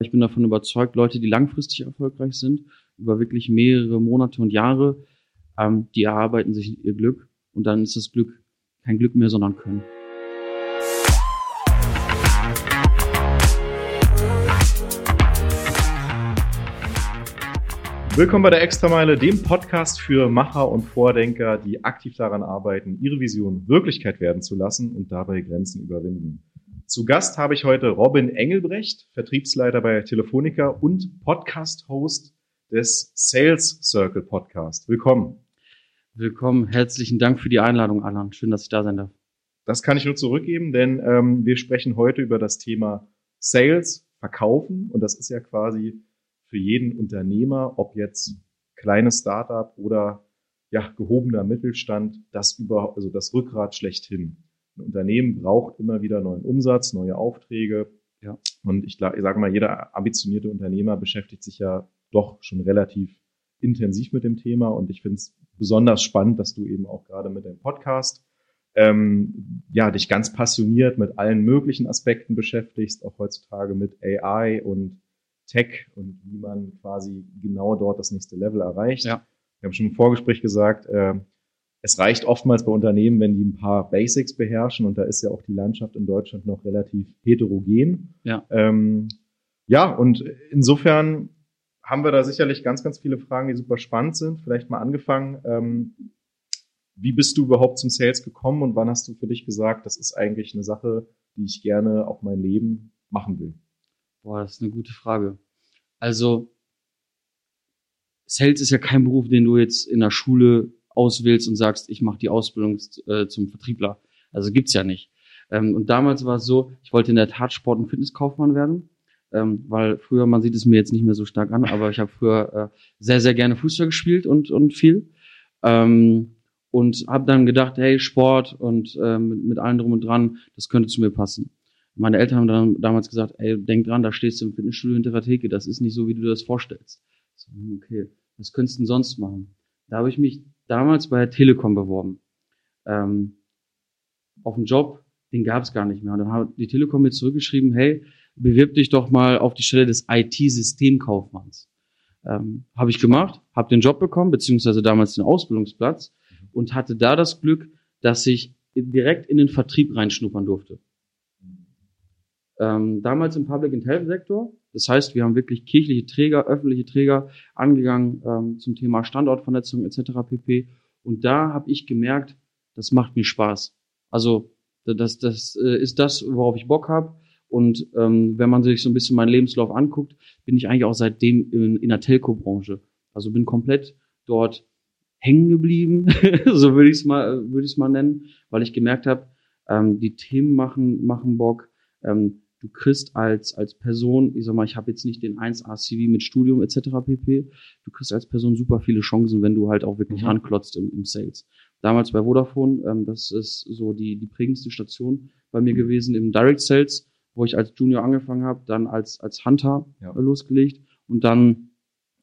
Ich bin davon überzeugt, Leute, die langfristig erfolgreich sind, über wirklich mehrere Monate und Jahre, ähm, die erarbeiten sich ihr Glück und dann ist das Glück kein Glück mehr, sondern Können. Willkommen bei der Extrameile, dem Podcast für Macher und Vordenker, die aktiv daran arbeiten, ihre Vision Wirklichkeit werden zu lassen und dabei Grenzen überwinden. Zu Gast habe ich heute Robin Engelbrecht, Vertriebsleiter bei Telefonica und Podcast-Host des Sales Circle Podcast. Willkommen. Willkommen. Herzlichen Dank für die Einladung, Alan. Schön, dass ich da sein darf. Das kann ich nur zurückgeben, denn ähm, wir sprechen heute über das Thema Sales, Verkaufen. Und das ist ja quasi für jeden Unternehmer, ob jetzt kleines Startup oder ja, gehobener Mittelstand, das über, also das Rückgrat schlechthin. Ein Unternehmen braucht immer wieder neuen Umsatz, neue Aufträge. Ja. Und ich, ich sage mal, jeder ambitionierte Unternehmer beschäftigt sich ja doch schon relativ intensiv mit dem Thema. Und ich finde es besonders spannend, dass du eben auch gerade mit dem Podcast ähm, ja dich ganz passioniert mit allen möglichen Aspekten beschäftigst, auch heutzutage mit AI und Tech und wie man quasi genau dort das nächste Level erreicht. Ja. Wir haben schon im Vorgespräch gesagt, äh, es reicht oftmals bei Unternehmen, wenn die ein paar Basics beherrschen und da ist ja auch die Landschaft in Deutschland noch relativ heterogen. Ja. Ähm, ja, und insofern haben wir da sicherlich ganz, ganz viele Fragen, die super spannend sind. Vielleicht mal angefangen. Ähm, wie bist du überhaupt zum Sales gekommen und wann hast du für dich gesagt, das ist eigentlich eine Sache, die ich gerne auf mein Leben machen will? Boah, das ist eine gute Frage. Also, Sales ist ja kein Beruf, den du jetzt in der Schule auswählst und sagst, ich mache die Ausbildung äh, zum Vertriebler. Also gibt's ja nicht. Ähm, und damals war es so, ich wollte in der Tat Sport- und Fitnesskaufmann werden, ähm, weil früher, man sieht es mir jetzt nicht mehr so stark an, aber ich habe früher äh, sehr, sehr gerne Fußball gespielt und, und viel. Ähm, und habe dann gedacht, hey, Sport und äh, mit, mit allem drum und dran, das könnte zu mir passen. Meine Eltern haben dann damals gesagt, ey, denk dran, da stehst du im Fitnessstudio hinter der Theke, das ist nicht so, wie du das vorstellst. So, okay, was könntest du denn sonst machen? Da habe ich mich damals bei der Telekom beworben. Ähm, auf einen Job, den gab es gar nicht mehr. Und dann hat die Telekom mir zurückgeschrieben, hey, bewirb dich doch mal auf die Stelle des IT-Systemkaufmanns. Ähm, habe ich gemacht, habe den Job bekommen, beziehungsweise damals den Ausbildungsplatz und hatte da das Glück, dass ich direkt in den Vertrieb reinschnuppern durfte. Ähm, damals im Public and Health Sektor. Das heißt, wir haben wirklich kirchliche Träger, öffentliche Träger angegangen ähm, zum Thema Standortvernetzung etc. pp. Und da habe ich gemerkt, das macht mir Spaß. Also das, das äh, ist das, worauf ich Bock habe. Und ähm, wenn man sich so ein bisschen meinen Lebenslauf anguckt, bin ich eigentlich auch seitdem in, in der Telco-Branche. Also bin komplett dort hängen geblieben, so würde ich es mal, würde ich mal nennen, weil ich gemerkt habe, ähm, die Themen machen machen Bock. Ähm, du kriegst als, als Person, ich sag mal, ich habe jetzt nicht den 1A-CV mit Studium etc. pp. Du kriegst als Person super viele Chancen, wenn du halt auch wirklich mhm. anklotzt im, im Sales. Damals bei Vodafone, ähm, das ist so die, die prägendste Station bei mir gewesen im Direct Sales, wo ich als Junior angefangen habe, dann als, als Hunter ja. losgelegt und dann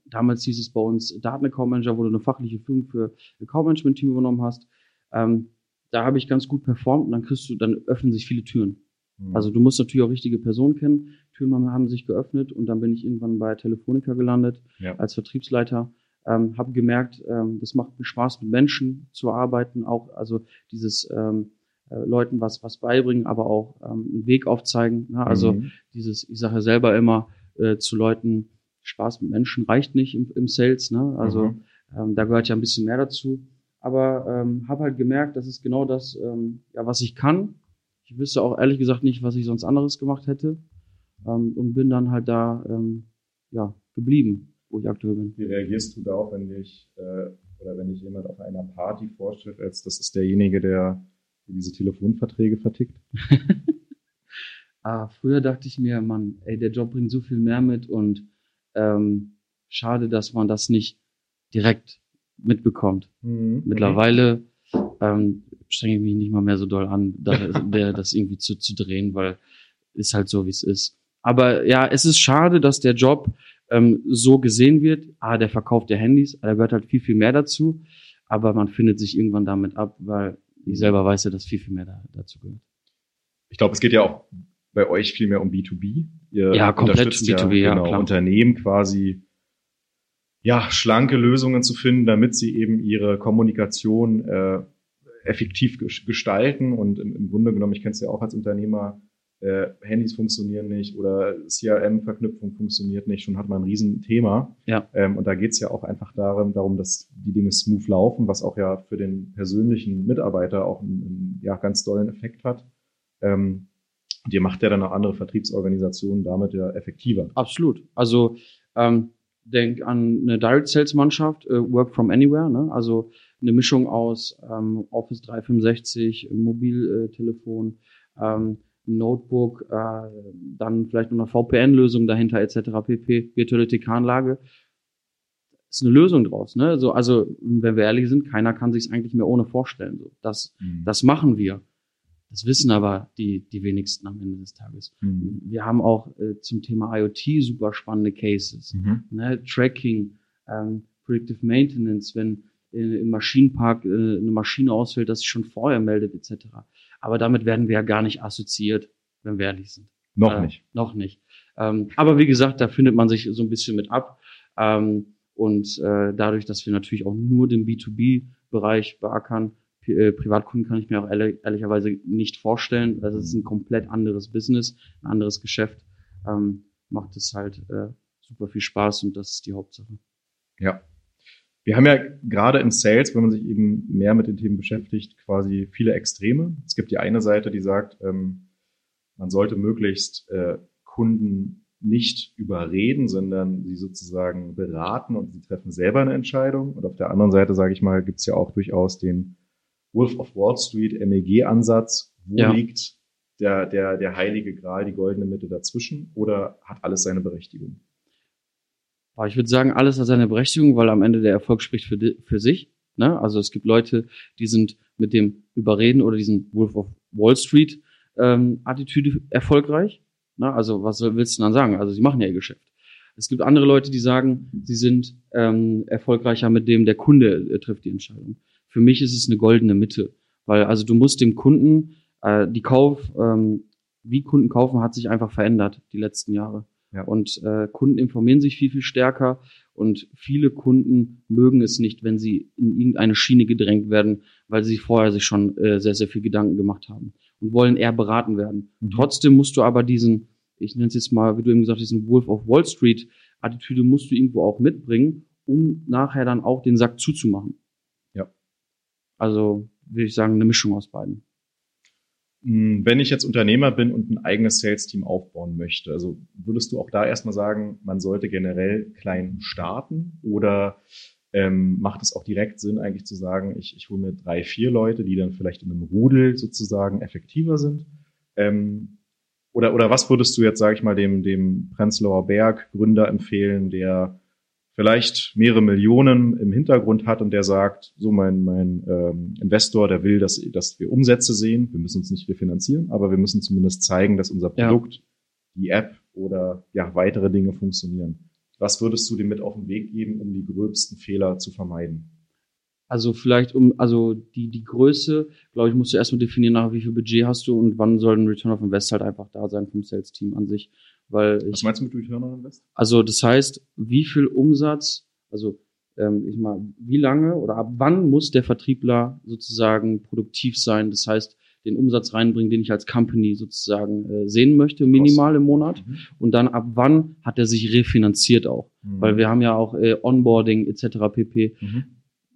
damals hieß es bei uns Daten Account Manager, wo du eine fachliche Führung für Account Management Team übernommen hast. Ähm, da habe ich ganz gut performt und dann kriegst du, dann öffnen sich viele Türen. Mhm. Also du musst natürlich auch richtige Personen kennen. Türen haben sich geöffnet und dann bin ich irgendwann bei Telefonica gelandet ja. als Vertriebsleiter. Ähm, habe gemerkt, ähm, das macht mir Spaß, mit Menschen zu arbeiten, auch also dieses ähm, äh, Leuten was was beibringen, aber auch ähm, einen Weg aufzeigen. Ne? Also mhm. dieses, ich sage selber immer äh, zu Leuten, Spaß mit Menschen reicht nicht im, im Sales. Ne? Also mhm. ähm, da gehört ja ein bisschen mehr dazu. Aber ähm, habe halt gemerkt, das ist genau das, ähm, ja, was ich kann ich wüsste auch ehrlich gesagt nicht, was ich sonst anderes gemacht hätte. Ähm, und bin dann halt da ähm, ja, geblieben, wo ich aktuell bin. Wie reagierst du da auch, wenn dich äh, oder wenn dich jemand auf einer Party vorstellt, als das ist derjenige, der diese Telefonverträge vertickt? ah, früher dachte ich mir, Mann, ey, der Job bringt so viel mehr mit und ähm, schade, dass man das nicht direkt mitbekommt. Mhm. Mittlerweile ähm, strenge ich mich nicht mal mehr so doll an, da, der, das irgendwie zu, zu drehen, weil ist halt so, wie es ist. Aber ja, es ist schade, dass der Job ähm, so gesehen wird. Ah, der verkauft der Handys, da gehört halt viel, viel mehr dazu. Aber man findet sich irgendwann damit ab, weil ich selber weiß ja, dass viel, viel mehr da, dazu gehört. Ich glaube, es geht ja auch bei euch viel mehr um B2B. Ihr ja, komplett B2B, ja, genau, klar. Unternehmen quasi ja, schlanke Lösungen zu finden, damit sie eben ihre Kommunikation äh, effektiv gestalten. Und im, im Grunde genommen, ich kenne es ja auch als Unternehmer, äh, Handys funktionieren nicht oder CRM-Verknüpfung funktioniert nicht, schon hat man ein Riesenthema. Ja. Ähm, und da geht es ja auch einfach darum, darum, dass die Dinge smooth laufen, was auch ja für den persönlichen Mitarbeiter auch einen, einen ja, ganz tollen Effekt hat. Ähm, und ihr macht ja dann auch andere Vertriebsorganisationen damit ja effektiver. Absolut. Also ähm, denk an eine Direct Sales Mannschaft, äh, Work from Anywhere, ne? also eine Mischung aus ähm, Office 365, Mobiltelefon, ähm, Notebook, äh, dann vielleicht noch eine VPN-Lösung dahinter etc. pp. Virtuelle TK-Anlage. Ist eine Lösung draus, ne? So, also wenn wir ehrlich sind, keiner kann sich es eigentlich mehr ohne vorstellen. So, das, mhm. das machen wir. Das wissen aber die, die wenigsten am Ende des Tages. Mhm. Wir haben auch äh, zum Thema IoT super spannende Cases. Mhm. Ne? Tracking, ähm, Predictive Maintenance, wenn im Maschinenpark äh, eine Maschine ausfällt, dass sich schon vorher meldet, etc. Aber damit werden wir ja gar nicht assoziiert, wenn wir ehrlich sind. Noch äh, nicht. Noch nicht. Ähm, aber wie gesagt, da findet man sich so ein bisschen mit ab. Ähm, und äh, dadurch, dass wir natürlich auch nur den B2B-Bereich beackern, äh, Privatkunden kann ich mir auch ehrlich, ehrlicherweise nicht vorstellen. Also es ist ein komplett anderes Business, ein anderes Geschäft. Ähm, macht es halt äh, super viel Spaß und das ist die Hauptsache. Ja. Wir haben ja gerade im Sales, wenn man sich eben mehr mit den Themen beschäftigt, quasi viele Extreme. Es gibt die eine Seite, die sagt, ähm, man sollte möglichst äh, Kunden nicht überreden, sondern sie sozusagen beraten und sie treffen selber eine Entscheidung. Und auf der anderen Seite, sage ich mal, gibt es ja auch durchaus den Wolf of Wall Street, MEG-Ansatz. Wo ja. liegt der, der, der heilige Gral, die goldene Mitte dazwischen? Oder hat alles seine Berechtigung? Aber ich würde sagen, alles hat seine Berechtigung, weil am Ende der Erfolg spricht für, für sich. Ne? Also es gibt Leute, die sind mit dem Überreden oder diesen Wolf of Wall Street ähm, Attitüde erfolgreich. Ne? Also was willst du dann sagen? Also sie machen ja ihr Geschäft. Es gibt andere Leute, die sagen, sie sind ähm, erfolgreicher mit dem, der Kunde äh, trifft die Entscheidung. Für mich ist es eine goldene Mitte, weil also du musst dem Kunden äh, die Kauf, ähm, wie Kunden kaufen, hat sich einfach verändert die letzten Jahre. Ja. Und äh, Kunden informieren sich viel, viel stärker und viele Kunden mögen es nicht, wenn sie in irgendeine Schiene gedrängt werden, weil sie vorher sich schon äh, sehr, sehr viel Gedanken gemacht haben und wollen eher beraten werden. Mhm. Trotzdem musst du aber diesen, ich nenne es jetzt mal, wie du eben gesagt hast, diesen Wolf of Wall Street Attitüde musst du irgendwo auch mitbringen, um nachher dann auch den Sack zuzumachen. Ja. Also würde ich sagen, eine Mischung aus beiden. Hm, wenn ich jetzt Unternehmer bin und ein eigenes Sales-Team aufbauen möchte, also würdest du auch da erstmal sagen, man sollte generell klein starten oder ähm, macht es auch direkt Sinn, eigentlich zu sagen, ich, ich hole mir drei, vier Leute, die dann vielleicht in einem Rudel sozusagen effektiver sind? Ähm, oder, oder was würdest du jetzt, sage ich mal, dem, dem Prenzlauer Berg Gründer empfehlen, der vielleicht mehrere Millionen im Hintergrund hat und der sagt, so mein, mein ähm, Investor, der will, dass, dass wir Umsätze sehen. Wir müssen uns nicht refinanzieren, aber wir müssen zumindest zeigen, dass unser Produkt, ja. die App oder ja weitere Dinge funktionieren. Was würdest du dem mit auf den Weg geben, um die gröbsten Fehler zu vermeiden? Also vielleicht um, also die, die Größe, glaube ich, musst du erstmal definieren, nach wie viel Budget hast du und wann soll ein Return of Invest halt einfach da sein vom Sales-Team an sich. Weil ich, Was meinst du mit Return on Invest? Also das heißt, wie viel Umsatz, also ähm, ich mal, wie lange oder ab wann muss der Vertriebler sozusagen produktiv sein? Das heißt, den Umsatz reinbringen, den ich als Company sozusagen äh, sehen möchte, minimal im Monat. Mhm. Und dann ab wann hat er sich refinanziert auch? Mhm. Weil wir haben ja auch äh, Onboarding etc. pp. Mhm.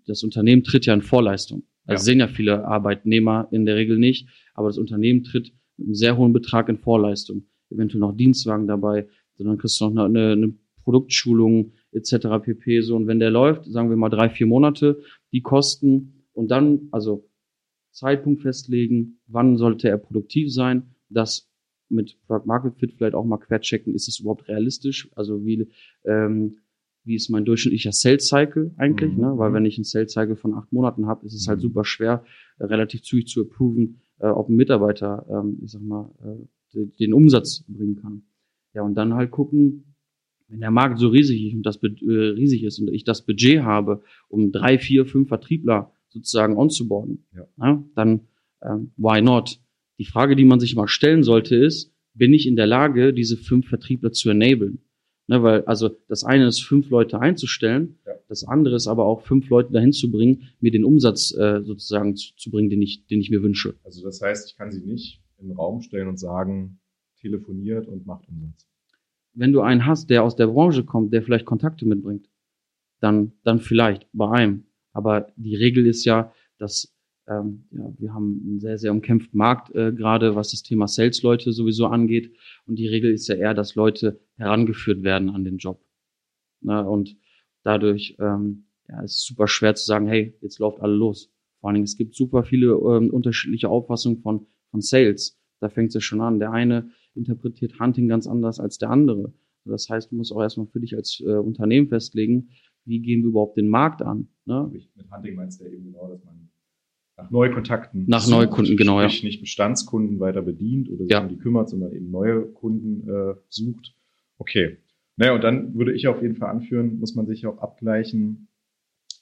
Das Unternehmen tritt ja in Vorleistung. Also ja. sehen ja viele Arbeitnehmer in der Regel nicht, aber das Unternehmen tritt mit einem sehr hohen Betrag in Vorleistung eventuell noch Dienstwagen dabei, sondern kriegst du noch eine, eine Produktschulung etc. pp. So, und wenn der läuft, sagen wir mal drei, vier Monate, die Kosten und dann, also Zeitpunkt festlegen, wann sollte er produktiv sein, das mit Product Market Fit vielleicht auch mal querchecken, ist es überhaupt realistisch? Also wie, ähm, wie ist mein durchschnittlicher Sales Cycle eigentlich? Mhm. Ne? Weil wenn ich einen Sales Cycle von acht Monaten habe, ist es halt mhm. super schwer, äh, relativ zügig zu approven, äh, ob ein Mitarbeiter, ähm, ich sag mal, äh, den Umsatz bringen kann. Ja, und dann halt gucken, wenn der Markt so riesig ist und das äh, riesig ist und ich das Budget habe, um drei, vier, fünf Vertriebler sozusagen onzuboarden, ja. ja dann ähm, why not? Die Frage, die man sich mal stellen sollte, ist, bin ich in der Lage, diese fünf Vertriebler zu enablen. Ne, weil, also das eine ist, fünf Leute einzustellen, Ja. das andere ist aber auch fünf Leute dahin zu bringen, mir den Umsatz äh, sozusagen zu, zu bringen, den ich, den ich mir wünsche. Also das heißt, ich kann sie nicht in den Raum stellen und sagen, telefoniert und macht Umsatz. Wenn du einen hast, der aus der Branche kommt, der vielleicht Kontakte mitbringt, dann, dann vielleicht bei einem. Aber die Regel ist ja, dass ähm, ja, wir haben einen sehr, sehr umkämpften Markt, äh, gerade was das Thema Sales-Leute sowieso angeht. Und die Regel ist ja eher, dass Leute herangeführt werden an den Job. Na, und dadurch ähm, ja, es ist super schwer zu sagen, hey, jetzt läuft alle los. Vor allen Dingen, es gibt super viele ähm, unterschiedliche Auffassungen von, von Sales. Da fängt es ja schon an. Der eine interpretiert Hunting ganz anders als der andere. Das heißt, du musst auch erstmal für dich als äh, Unternehmen festlegen, wie gehen wir überhaupt den Markt an. Ne? Mit Hunting meinst du ja eben genau, dass man nach Neukontakten Nach Neukunden, genau, ja. nicht Bestandskunden weiter bedient oder sich Ja. um die kümmert, sondern eben neue Kunden äh, sucht. Okay. Naja, und dann würde ich auf jeden Fall anführen, muss man sich auch abgleichen,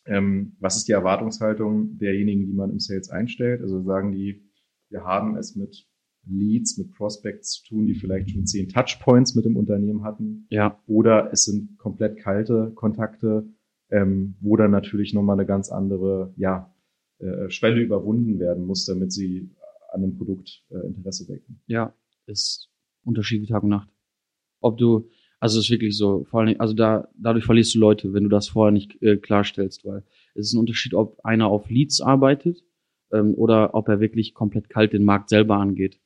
ähm, was ist die Erwartungshaltung derjenigen, die man im Sales einstellt. Also sagen die, wir haben es mit Leads, mit Prospects zu tun, die vielleicht schon zehn Touchpoints mit dem Unternehmen hatten Ja, oder es sind komplett kalte Kontakte, ähm, wo dann natürlich nochmal eine ganz andere ja, äh, Schwelle überwunden werden muss, damit sie an dem Produkt äh, Interesse wecken. ja, ist Unterschied wie Tag und Nacht. Ob du, also es ist wirklich so, vor Dingen, also da, dadurch verlierst du Leute, wenn du das vorher nicht äh, klarstellst, weil es ist ein Unterschied, ob einer auf Leads arbeitet ähm, oder ob er wirklich komplett kalt den Markt selber angeht.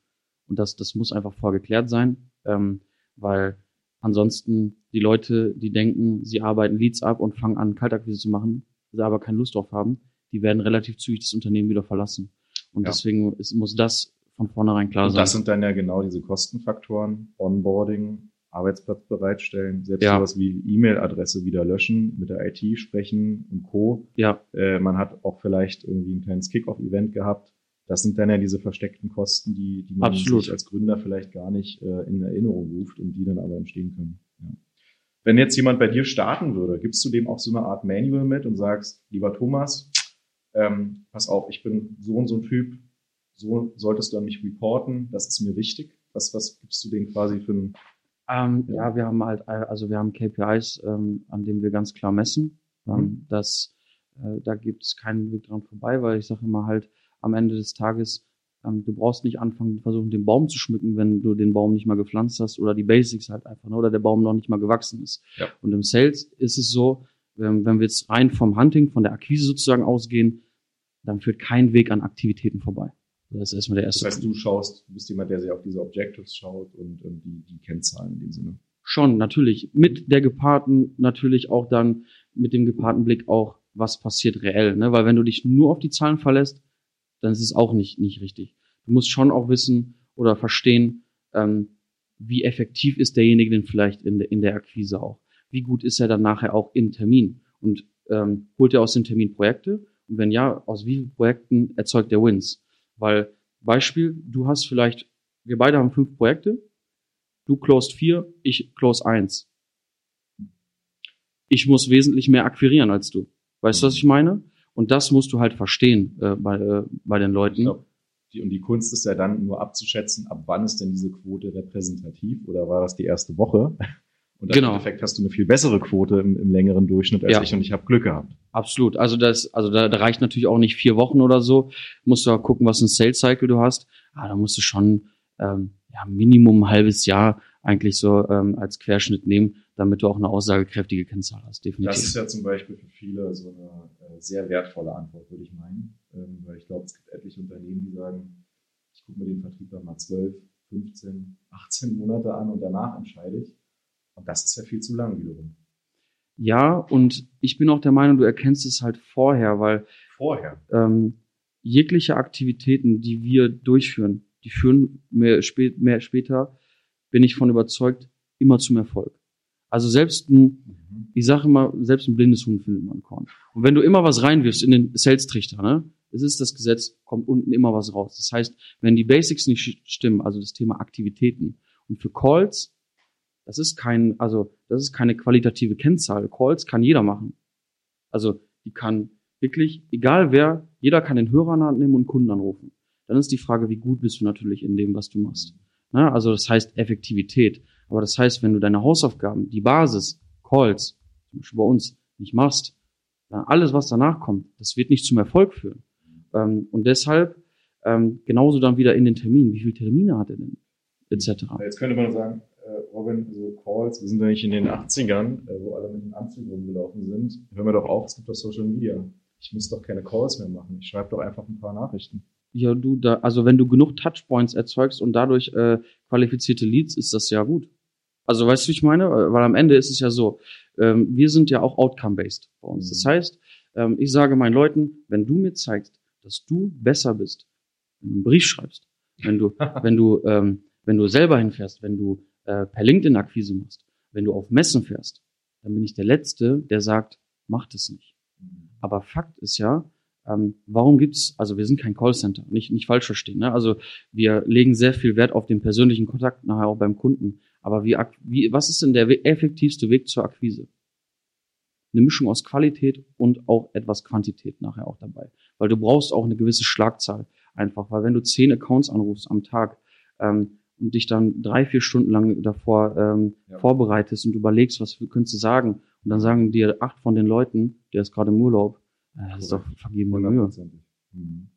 Und das, das muss einfach vorgeklärt sein, ähm, weil ansonsten die Leute, die denken, sie arbeiten Leads ab und fangen an, Kaltakquise zu machen, sie aber keine Lust drauf haben, die werden relativ zügig das Unternehmen wieder verlassen. Und Ja. deswegen ist, muss das von vornherein klar Und sein. das sind dann ja genau diese Kostenfaktoren, Onboarding, Arbeitsplatz bereitstellen, selbst Ja. sowas wie E-Mail-Adresse wieder löschen, mit der IT sprechen und Co. ja, Äh, man hat auch vielleicht irgendwie ein kleines Kick-Off-Event gehabt. Das sind dann ja diese versteckten Kosten, die, die man Absolut. sich als Gründer vielleicht gar nicht äh, in Erinnerung ruft und die dann aber entstehen können. Ja. Wenn jetzt jemand bei dir starten würde, gibst du dem auch so eine Art Manual mit und sagst, lieber Thomas, ähm, pass auf, ich bin so und so ein Typ, so solltest du an mich reporten, das ist mir wichtig. Was, was gibst du denen quasi für ein, Ähm, Ja. ja. wir haben halt, äh, also wir haben KPIs, ähm, an denen wir ganz klar messen. Ähm, das, äh, da gibt es keinen Weg dran vorbei, weil ich sage immer halt, am Ende des Tages, ähm, du brauchst nicht anfangen, versuchen, den Baum zu schmücken, wenn du den Baum nicht mal gepflanzt hast oder die Basics halt einfach, ne, oder der Baum noch nicht mal gewachsen ist. Ja. Und im Sales ist es so, wenn, wenn wir jetzt rein vom Hunting, von der Akquise sozusagen ausgehen, dann führt kein Weg an Aktivitäten vorbei. Das ist erstmal der das erste heißt, du schaust, du bist jemand, der sehr auf diese Objectives schaut und, und die, die Kennzahlen in dem Sinne. Schon, natürlich. Mit der gepaarten, natürlich auch dann mit dem gepaarten Blick auch, was passiert reell. Ne? Weil wenn du dich nur auf die Zahlen verlässt, dann ist es auch nicht, nicht richtig. Du musst schon auch wissen oder verstehen, ähm, wie effektiv ist derjenige denn vielleicht in, der in der Akquise auch. Wie gut ist er dann nachher auch im Termin? Und ähm, holt er aus dem Termin Projekte? Und wenn ja, aus wie vielen Projekten erzeugt er Wins? Weil, Beispiel, du hast vielleicht, wir beide haben fünf Projekte, du closed vier, ich close eins. Ich muss wesentlich mehr akquirieren als du. Weißt du, was ich meine? Und das musst du halt verstehen äh, bei, äh, bei den Leuten. glaub, die, und die Kunst ist ja dann nur abzuschätzen, ab wann ist denn diese Quote repräsentativ oder war das die erste Woche? Und Genau. im Endeffekt hast du eine viel bessere Quote im, im längeren Durchschnitt als Ja. ich und ich habe Glück gehabt. Absolut. Also das, also da, da reicht natürlich auch nicht vier Wochen oder so. Musst du auch gucken, was ein Sales Cycle du hast. Ah, da musst du schon ähm, ja, Minimum ein halbes Jahr eigentlich so ähm, als Querschnitt nehmen, damit du auch eine aussagekräftige Kennzahl hast. Definitiv. Das ist ja zum Beispiel für viele so eine äh, sehr wertvolle Antwort, würde ich meinen. Ähm, weil ich glaube, es gibt etliche Unternehmen, die sagen, ich gucke mir den Vertrieb dann mal 12, 15, 18 Monate an und danach entscheide ich. Und das ist ja viel zu lang wiederum. ja, und ich bin auch der Meinung, du erkennst es halt vorher, weil Vorher. ähm, jegliche Aktivitäten, die wir durchführen, die führen mehr, spät, mehr später, bin ich von überzeugt, immer zum Erfolg. Also selbst ein, Mhm. ich sage immer, selbst ein blindes Huhn findet man Korn. Und wenn du immer was reinwirfst in den Sales-Trichter, ne, es ist das Gesetz, kommt unten immer was raus. Das heißt, wenn die Basics nicht stimmen, also das Thema Aktivitäten und für Calls, das ist kein, also das ist keine qualitative Kennzahl. Calls kann jeder machen. Also die kann wirklich, egal wer, jeder kann den Hörer nehmen und Kunden anrufen. Dann ist die Frage, wie gut bist du natürlich in dem, was du machst. Ne? Also das heißt Effektivität. Aber das heißt, wenn du deine Hausaufgaben, die Basis, Calls, zum Beispiel bei uns, nicht machst, dann alles, was danach kommt, das wird nicht zum Erfolg führen. Ähm, und deshalb ähm, genauso dann wieder in den Termin. Wie viele Termine hat er denn? Etc. Jetzt könnte man sagen, Robin, so Calls, wir sind ja nicht in den 80ern, äh, wo alle mit dem Anzug rumgelaufen sind. Hör mir doch auf, es gibt doch Social Media. Ich muss doch keine Calls mehr machen. Ich schreibe doch einfach ein paar Nachrichten. Ja, du, da, also wenn du genug Touchpoints erzeugst und dadurch äh, qualifizierte Leads, ist das ja gut. Also weißt du, wie ich meine? Weil am Ende ist es ja so, ähm, wir sind ja auch outcome-based bei uns. Das mhm. heißt, ähm, ich sage meinen Leuten, wenn du mir zeigst, dass du besser bist, wenn du einen Brief schreibst, wenn du, wenn du, ähm, wenn du selber hinfährst, wenn du äh, per LinkedIn Akquise machst, wenn du auf Messen fährst, dann bin ich der Letzte, der sagt, mach das nicht. Mhm. Aber Fakt ist ja, ähm, warum gibt's, also wir sind kein Callcenter, nicht, nicht falsch verstehen. Ne? Also wir legen sehr viel Wert auf den persönlichen Kontakt nachher auch beim Kunden. Aber wie, wie, was ist denn der effektivste Weg zur Akquise? Eine Mischung aus Qualität und auch etwas Quantität nachher auch dabei. Weil du brauchst auch eine gewisse Schlagzahl einfach, weil wenn du zehn Accounts anrufst am Tag ähm, und dich dann drei, vier Stunden lang davor ähm, ja. vorbereitest und überlegst, was könntest du sagen, und dann sagen dir acht von den Leuten, der ist gerade im Urlaub, äh, das ist doch vergebene Mühe. Mhm.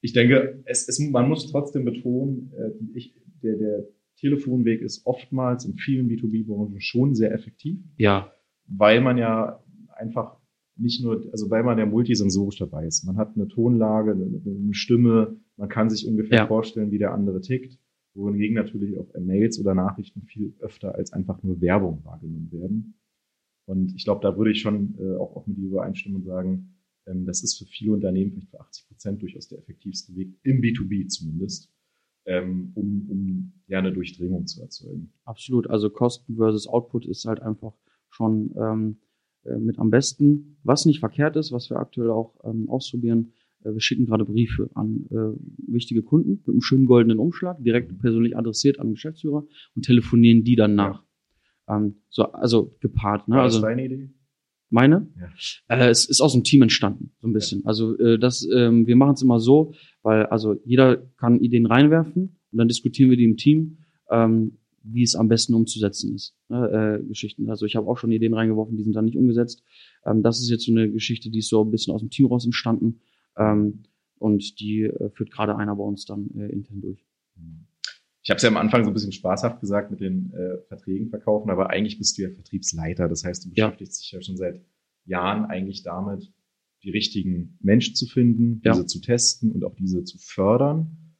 Ich denke, es, es, man muss trotzdem betonen, äh, ich, der, der Telefonweg ist oftmals in vielen B2B-Branchen schon sehr effektiv. Ja. Weil man ja einfach nicht nur, also weil man ja multisensorisch dabei ist. Man hat eine Tonlage, eine, eine Stimme, man kann sich ungefähr ja. vorstellen, wie der andere tickt, wohingegen natürlich auch Mails oder Nachrichten viel öfter als einfach nur Werbung wahrgenommen werden. Und ich glaube, da würde ich schon äh, auch, auch mit dir übereinstimmen und sagen, ähm, das ist für viele Unternehmen, vielleicht für 80 Prozent, durchaus der effektivste Weg, im B2B zumindest, ähm, um, um ja eine Durchdringung zu erzeugen. Absolut. Also Kosten versus Output ist halt einfach schon ähm, äh, mit am besten. Was nicht verkehrt ist, was wir aktuell auch ähm, ausprobieren, wir schicken gerade Briefe an äh, wichtige Kunden mit einem schönen goldenen Umschlag, direkt persönlich adressiert an den Geschäftsführer und telefonieren die dann nach. Ähm, so, also gepaart. Ne? War also, das deine Idee? Meine? Ja. Äh, es ist aus dem Team entstanden, so ein bisschen. Ja. Also äh, das, ähm, wir machen es immer so, weil also jeder kann Ideen reinwerfen und dann diskutieren wir die im Team, ähm, wie es am besten umzusetzen ist. Ne? Äh, Geschichten. Also ich habe auch schon Ideen reingeworfen, die sind dann nicht umgesetzt. Ähm, das ist jetzt so eine Geschichte, die ist so ein bisschen aus dem Team raus entstanden. Ähm, und die äh, führt gerade einer bei uns dann äh, intern durch. Ich habe es ja am Anfang so ein bisschen spaßhaft gesagt mit den äh, Verträgen verkaufen, aber eigentlich bist du ja Vertriebsleiter. Das heißt, du beschäftigst ja. dich ja schon seit Jahren eigentlich damit, die richtigen Menschen zu finden, ja. diese zu testen und auch diese zu fördern.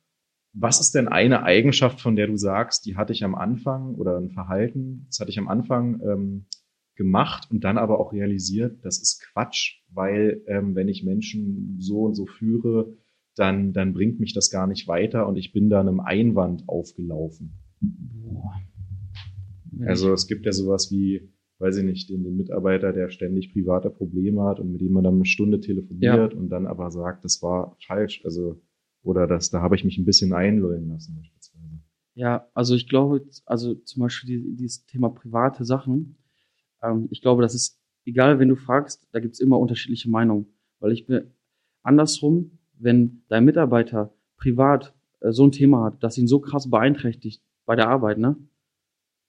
Was ist denn eine Eigenschaft, von der du sagst, die hatte ich am Anfang oder ein Verhalten, das hatte ich am Anfang ähm, gemacht und dann aber auch realisiert, das ist Quatsch, weil ähm, wenn ich Menschen so und so führe, dann, dann bringt mich das gar nicht weiter und ich bin da einem Einwand aufgelaufen. Also es gibt ja sowas wie, weiß ich nicht, den, den Mitarbeiter, der ständig private Probleme hat und mit dem man dann eine Stunde telefoniert ja. und dann aber sagt, das war falsch, also oder das, da habe ich mich ein bisschen einlullen lassen beispielsweise. Ja, also ich glaube, also zum Beispiel dieses Thema private Sachen, ähm, ich glaube, das ist egal, wenn du fragst, da gibt's immer unterschiedliche Meinungen, weil ich bin andersrum, wenn dein Mitarbeiter privat äh, so ein Thema hat, das ihn so krass beeinträchtigt bei der Arbeit, ne,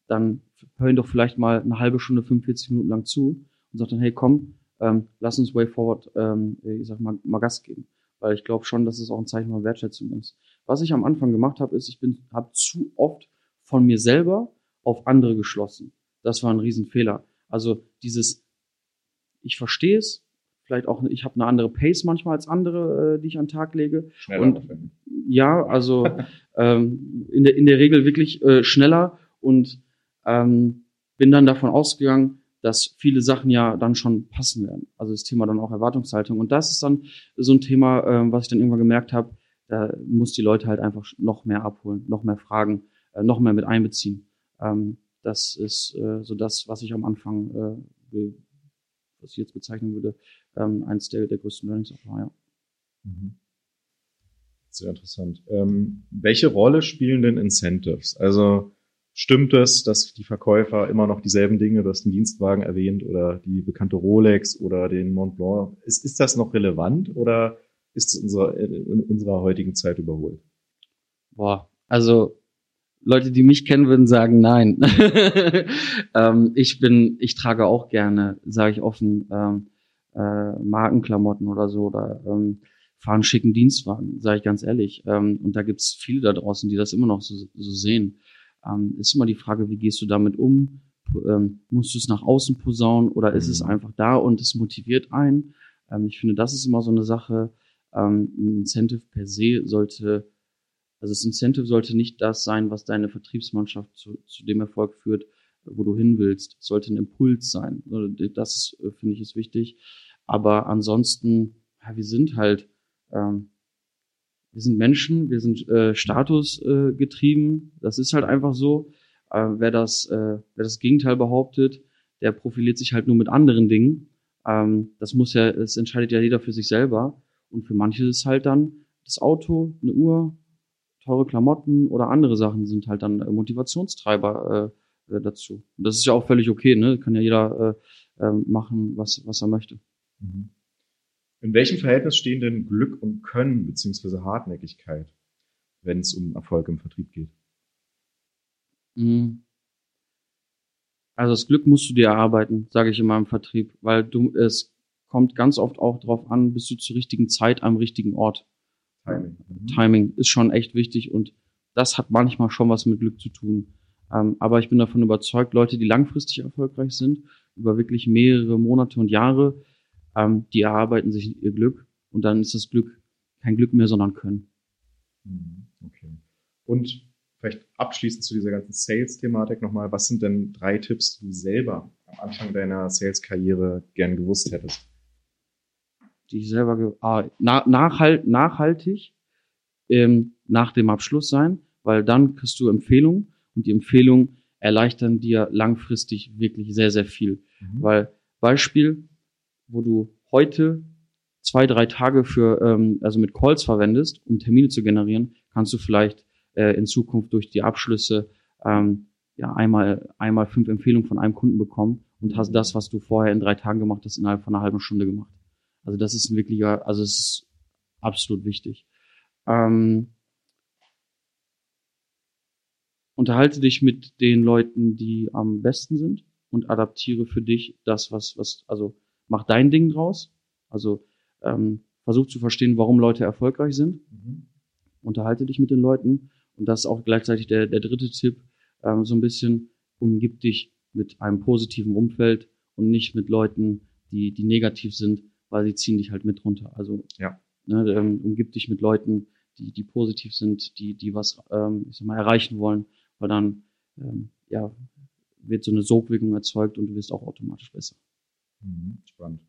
dann hör ihn doch vielleicht mal eine halbe Stunde, 45 Minuten lang zu und sag dann, hey, komm, ähm, lass uns Way Forward, ähm, ich sag mal, mal Gas geben. Weil ich glaube schon, dass es auch ein Zeichen von Wertschätzung ist. Was ich am Anfang gemacht habe, ist, ich bin, habe zu oft von mir selber auf andere geschlossen. Das war ein Riesenfehler. Also dieses, ich verstehe es, vielleicht auch, ich habe eine andere Pace manchmal als andere, äh, die ich an den Tag lege. Schneller. Und, ja, also ähm, in, der, in der Regel wirklich äh, schneller und ähm, bin dann davon ausgegangen, dass viele Sachen ja dann schon passen werden. Also das Thema dann auch Erwartungshaltung. Und das ist dann so ein Thema, äh, was ich dann irgendwann gemerkt habe, da muss die Leute halt einfach noch mehr abholen, noch mehr fragen, äh, noch mehr mit einbeziehen. Ähm, das ist äh, so das, was ich am Anfang, äh, was ich jetzt bezeichnen würde, ähm, eins der, der größten Learnings auch war, ja. Mhm. Sehr interessant. Ähm, welche Rolle spielen denn Incentives? Also stimmt es, dass die Verkäufer immer noch dieselben Dinge, du hast den Dienstwagen erwähnt oder die bekannte Rolex oder den Mont Blanc. Ist, ist das noch relevant oder ist es unserer, in unserer heutigen Zeit überholt? Boah, also Leute, die mich kennen, würden sagen, nein. ähm, ich bin, ich trage auch gerne, sage ich offen, ähm, äh, Markenklamotten oder so oder ähm, fahren schicken Dienstwagen, sage ich ganz ehrlich. Ähm, und da gibt's viele da draußen, die das immer noch so, so sehen. Ähm, ist immer die Frage, wie gehst du damit um? Ähm, musst du es nach außen posaunen oder ist es mhm. einfach da und es motiviert einen? Ähm, ich finde, das ist immer so eine Sache. Ähm, ein Incentive per se sollte, also das Incentive sollte nicht das sein, was deine Vertriebsmannschaft zu, zu dem Erfolg führt, wo du hin willst. Es sollte ein Impuls sein. Also, das äh, finde ich, ist wichtig. Aber ansonsten, ja, wir sind halt, ähm, wir sind Menschen, wir sind äh, Status äh. Das ist halt einfach so. Äh, wer das, äh, wer das Gegenteil behauptet, der profiliert sich halt nur mit anderen Dingen. Ähm, das muss ja, das entscheidet ja jeder für sich selber. Und für manche ist halt dann das Auto, eine Uhr, teure Klamotten oder andere Sachen sind halt dann Motivationstreiber äh, äh, dazu. Und das ist ja auch völlig okay, ne? Kann ja jeder äh, äh, machen, was, was er möchte. Mhm. In welchem Verhältnis stehen denn Glück und Können beziehungsweise Hartnäckigkeit, wenn es um Erfolg im Vertrieb geht? Mhm. Also das Glück musst du dir erarbeiten, sage ich immer im Vertrieb, weil du es kommt ganz oft auch darauf an, bist du zur richtigen Zeit am richtigen Ort. Timing. Mhm. Timing ist schon echt wichtig und das hat manchmal schon was mit Glück zu tun. Ähm, aber ich bin davon überzeugt, Leute, die langfristig erfolgreich sind, über wirklich mehrere Monate und Jahre, ähm, die erarbeiten sich ihr Glück und dann ist das Glück kein Glück mehr, sondern Können. Mhm, okay. Und vielleicht abschließend zu dieser ganzen Sales-Thematik nochmal, was sind denn drei Tipps, die du selber am Anfang deiner Sales-Karriere gern gewusst hättest? Die ich selber, ah, na, nachhalt, nachhaltig ähm, nach dem Abschluss sein, weil dann kriegst du Empfehlungen und die Empfehlungen erleichtern dir langfristig wirklich sehr, sehr viel. Mhm. Weil Beispiel, wo du heute zwei, drei Tage für, ähm, also mit Calls verwendest, um Termine zu generieren, kannst du vielleicht äh, in Zukunft durch die Abschlüsse ähm, ja einmal, einmal fünf Empfehlungen von einem Kunden bekommen und hast das, was du vorher in drei Tagen gemacht hast, innerhalb von einer halben Stunde gemacht. Also das ist ein wirklicher, also es ist absolut wichtig. Ähm, unterhalte dich mit den Leuten, die am besten sind und adaptiere für dich das, was, was, also mach dein Ding draus. Also ähm, versuch zu verstehen, warum Leute erfolgreich sind. Mhm. Unterhalte dich mit den Leuten. Und das ist auch gleichzeitig der, der dritte Tipp, ähm, so ein bisschen umgib dich mit einem positiven Umfeld und nicht mit Leuten, die, die negativ sind, weil sie ziehen dich halt mit runter. Also ja. ne, ähm, umgib dich mit Leuten, die, die positiv sind, die, die was ähm, ich sag mal, erreichen wollen, weil dann ähm, ja, wird so eine Sogwirkung erzeugt und du wirst auch automatisch besser. Mhm, spannend.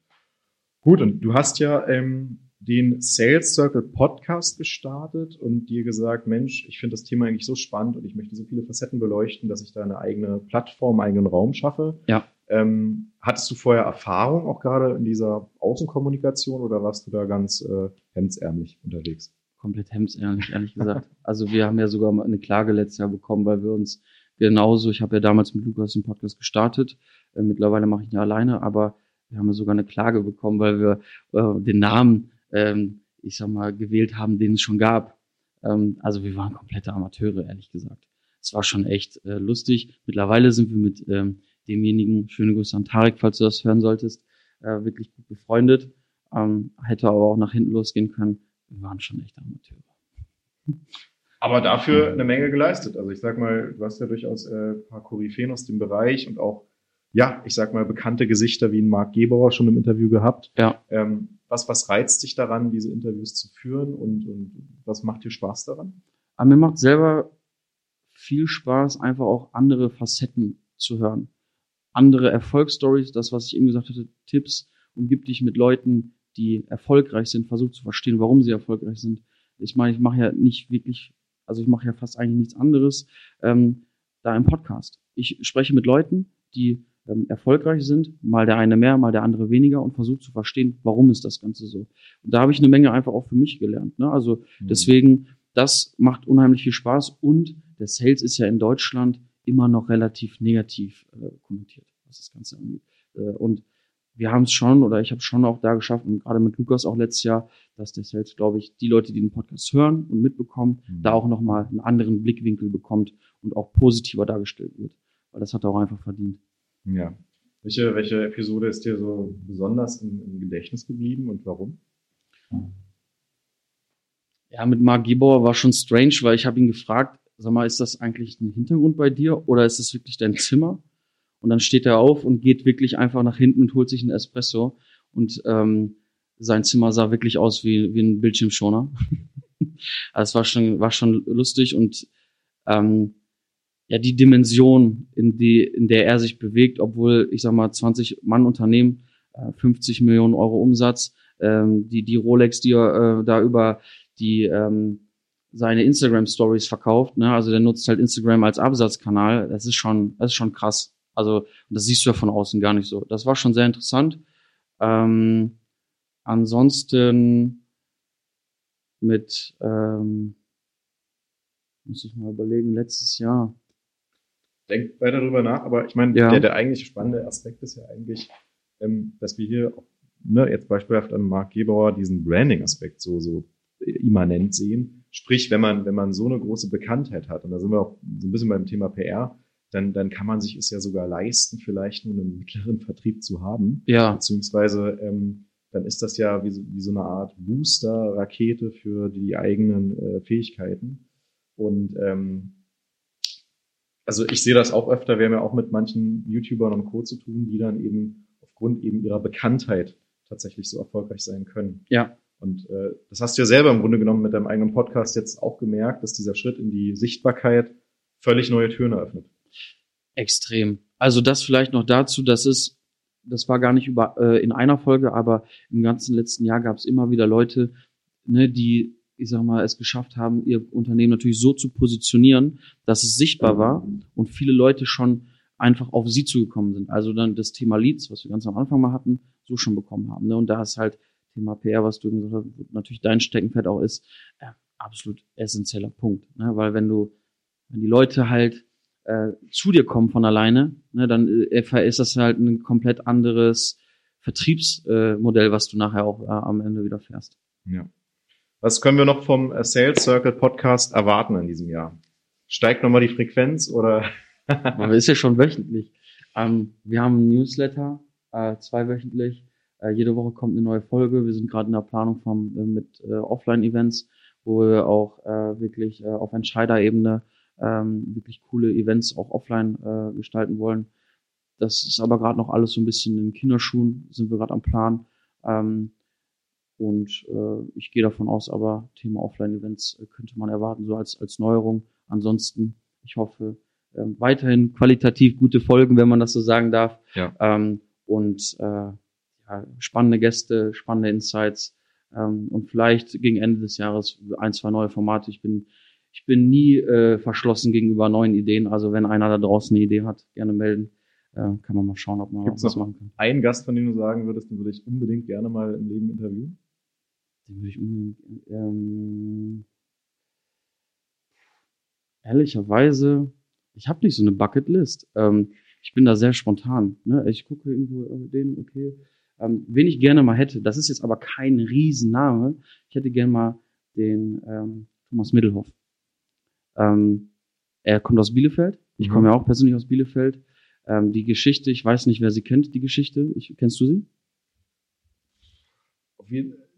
Gut, und du hast ja ähm, den Sales Circle Podcast gestartet und dir gesagt, Mensch, ich finde das Thema eigentlich so spannend und ich möchte so viele Facetten beleuchten, dass ich da eine eigene Plattform, einen eigenen Raum schaffe. Ja. Ähm, hattest du vorher Erfahrung auch gerade in dieser Außenkommunikation oder warst du da ganz äh, hemdsärmlich unterwegs? Komplett hemdsärmlich, ehrlich gesagt. also wir haben ja sogar mal eine Klage letztes Jahr bekommen, weil wir uns genauso, ich habe ja damals mit Lukas den Podcast gestartet, äh, mittlerweile mache ich ihn alleine, aber wir haben ja sogar eine Klage bekommen, weil wir äh, den Namen, ähm, ich sag mal, gewählt haben, den es schon gab. Ähm, also wir waren komplette Amateure, ehrlich gesagt. Es war schon echt äh, lustig. Mittlerweile sind wir mit ähm, demjenigen, schöne Grüße an Tarek, falls du das hören solltest, äh, wirklich gut befreundet. Ähm, hätte aber auch nach hinten losgehen können. Wir waren schon echt Amateure. Aber dafür eine Menge geleistet. Also ich sag mal, du hast ja durchaus äh, paar Koryphäen aus dem Bereich und auch ja, ich sag mal, bekannte Gesichter wie ein Marc Gebauer schon im Interview gehabt. Ja. Ähm, was, was reizt dich daran, diese Interviews zu führen und, und was macht dir Spaß daran? Aber mir macht selber viel Spaß, einfach auch andere Facetten zu hören. Andere Erfolgsstories, das, was ich eben gesagt hatte, Tipps, umgib dich mit Leuten, die erfolgreich sind, versuch zu verstehen, warum sie erfolgreich sind. Ich meine, ich mache ja nicht wirklich, also ich mache ja fast eigentlich nichts anderes ähm, da im Podcast. Ich spreche mit Leuten, die ähm, erfolgreich sind, mal der eine mehr, mal der andere weniger und versucht zu verstehen, warum ist das Ganze so. Und da habe ich eine Menge einfach auch für mich gelernt. Ne? Also mhm. deswegen, das macht unheimlich viel Spaß und der Sales ist ja in Deutschland immer noch relativ negativ äh, konnotiert, was das Ganze angeht. Äh, und wir haben es schon oder ich habe schon auch da geschafft und gerade mit Lukas auch letztes Jahr, dass der Sales, glaube ich, die Leute, die den Podcast hören und mitbekommen, mhm. da auch nochmal einen anderen Blickwinkel bekommt und auch positiver dargestellt wird. Weil das hat er auch einfach verdient. Ja. Welche, welche Episode ist dir so besonders im, im Gedächtnis geblieben und warum? Ja, mit Mark Gebauer war schon strange, weil ich habe ihn gefragt, sag mal, ist das eigentlich ein Hintergrund bei dir oder ist das wirklich dein Zimmer? Und dann steht er auf und geht wirklich einfach nach hinten und holt sich einen Espresso. Und ähm, sein Zimmer sah wirklich aus wie, wie ein Bildschirmschoner. also es war schon, war schon lustig und ähm, ja, die Dimension, in, die, in der er sich bewegt, obwohl, ich sag mal, 20 Mann Unternehmen, äh, 50 Millionen Euro Umsatz, ähm, die, die Rolex, die er äh, da über die ähm, seine Instagram Stories verkauft, ne? Also der nutzt halt Instagram als Absatzkanal. Das ist schon, das ist schon krass. Also das siehst du ja von außen gar nicht so. Das war schon sehr interessant. Ähm, ansonsten mit, ähm, muss ich mal überlegen, letztes Jahr. Denk weiter darüber nach, aber ich meine, ja. der, der eigentlich spannende Aspekt ist ja eigentlich, ähm, dass wir hier ne, jetzt beispielhaft an Mark Gebauer diesen Branding-Aspekt so, so immanent sehen. Sprich, wenn man, wenn man so eine große Bekanntheit hat, und da sind wir auch so ein bisschen beim Thema PR, dann, dann kann man sich es ja sogar leisten, vielleicht nur einen mittleren Vertrieb zu haben. Ja. Beziehungsweise ähm, dann ist das ja wie so, wie so eine Art Booster-Rakete für die eigenen äh, Fähigkeiten. Und ähm, also ich sehe das auch öfter, wir haben ja auch mit manchen YouTubern und Co. zu tun, die dann eben aufgrund eben ihrer Bekanntheit tatsächlich so erfolgreich sein können. Ja. Und äh, das hast du ja selber im Grunde genommen mit deinem eigenen Podcast jetzt auch gemerkt, dass dieser Schritt in die Sichtbarkeit völlig neue Türen eröffnet. Extrem. Also das vielleicht noch dazu, dass es, das war gar nicht über äh, in einer Folge, aber im ganzen letzten Jahr gab es immer wieder Leute, ne, die, ich sag mal, es geschafft haben, ihr Unternehmen natürlich so zu positionieren, dass es sichtbar war und viele Leute schon einfach auf sie zugekommen sind. Also dann das Thema Leads, was wir ganz am Anfang mal hatten, so schon bekommen haben. Ne? Und da ist halt Thema PR, was du gesagt hast, natürlich dein Steckenpferd auch ist, äh, absolut essentieller Punkt. Ne? Weil wenn du, wenn die Leute halt äh, zu dir kommen von alleine, ne, dann äh, ist das halt ein komplett anderes Vertriebsmodell, äh, was du nachher auch äh, am Ende wieder fährst. Ja. Was können wir noch vom äh, Sales Circle Podcast erwarten in diesem Jahr? Steigt nochmal die Frequenz oder? Aber ist ja schon wöchentlich. Ähm, wir haben ein Newsletter, äh, zweiwöchentlich. Äh, jede Woche kommt eine neue Folge. Wir sind gerade in der Planung vom, äh, mit äh, Offline-Events, wo wir auch äh, wirklich äh, auf Entscheiderebene ähm, wirklich coole Events auch offline äh, gestalten wollen. Das ist aber gerade noch alles so ein bisschen in Kinderschuhen, sind wir gerade am Plan. Ähm, und äh, ich gehe davon aus, aber Thema Offline-Events äh, könnte man erwarten, so als, als Neuerung. Ansonsten, ich hoffe, äh, weiterhin qualitativ gute Folgen, wenn man das so sagen darf. Ja. Ähm, und äh, ja, spannende Gäste, spannende Insights ähm, und vielleicht gegen Ende des Jahres ein, zwei neue Formate. Ich bin ich bin nie äh, verschlossen gegenüber neuen Ideen. Also wenn einer da draußen eine Idee hat, gerne melden. Äh, kann man mal schauen, ob man Gibt's was machen kann. Einen Gast, von dem du sagen würdest, den würde ich unbedingt gerne mal im Leben interviewen? Den würde ich unbedingt. Ähm, ehrlicherweise, ich habe nicht so eine Bucketlist. Ähm, ich bin da sehr spontan. Ne? Ich gucke irgendwo äh, den, okay. Ähm, wen ich gerne mal hätte, das ist jetzt aber kein Riesenname. Ich hätte gerne mal den ähm, Thomas Middelhoff. Ähm, er kommt aus Bielefeld. Ich mhm. komme ja auch persönlich aus Bielefeld. Ähm, die Geschichte, ich weiß nicht, wer sie kennt, die Geschichte. Ich, kennst du sie?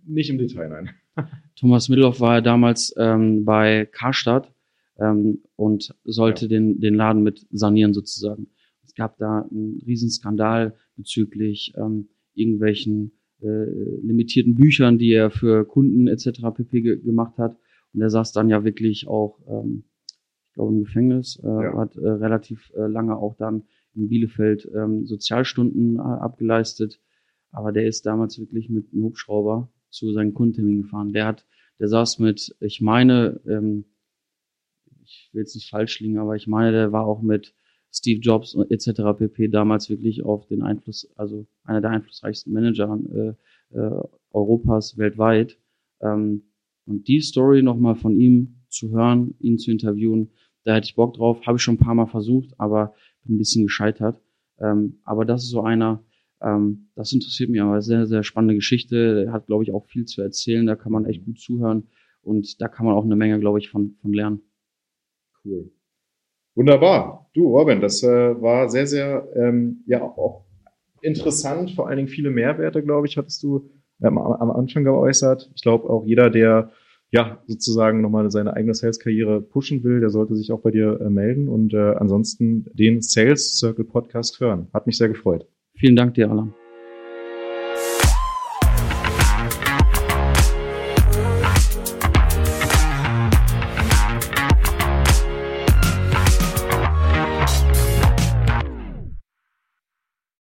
nicht im Detail, nein. Thomas Middelhoff war ja damals ähm, bei Karstadt ähm, und sollte ja. den, den Laden mit sanieren sozusagen. Es gab da einen Riesenskandal bezüglich ähm, irgendwelchen äh, limitierten Büchern, die er für Kunden etc. pp. Ge gemacht hat. Und er saß dann ja wirklich auch ähm, ich glaube, im Gefängnis, äh, ja. hat äh, relativ äh, lange auch dann in Bielefeld ähm, Sozialstunden äh, abgeleistet. Aber der ist damals wirklich mit einem Hubschrauber zu seinen Kundentermin gefahren. Der hat, der saß mit, ich meine, ähm, ich will jetzt nicht falsch liegen, aber ich meine, der war auch mit Steve Jobs etc. pp. damals wirklich auf den Einfluss, also einer der einflussreichsten Manager äh, äh, Europas weltweit. Ähm, und die Story nochmal von ihm zu hören, ihn zu interviewen, da hätte ich Bock drauf. Habe ich schon ein paar Mal versucht, aber bin ein bisschen gescheitert. Ähm, aber das ist so einer, Ähm, das interessiert mich aber sehr, sehr spannende Geschichte. Hat, glaube ich, auch viel zu erzählen. Da kann man echt gut zuhören und da kann man auch eine Menge, glaube ich, von, von lernen. Cool. Wunderbar. Du, Robin, das äh, war sehr, sehr, ähm, ja, auch interessant. Vor allen Dingen viele Mehrwerte, glaube ich, hattest du ähm, am Anfang geäußert. Ich glaube, auch jeder, der ja sozusagen nochmal seine eigene Sales-Karriere pushen will, der sollte sich auch bei dir äh, melden und äh, ansonsten den Sales Circle Podcast hören. Hat mich sehr gefreut. Vielen Dank dir, Alan.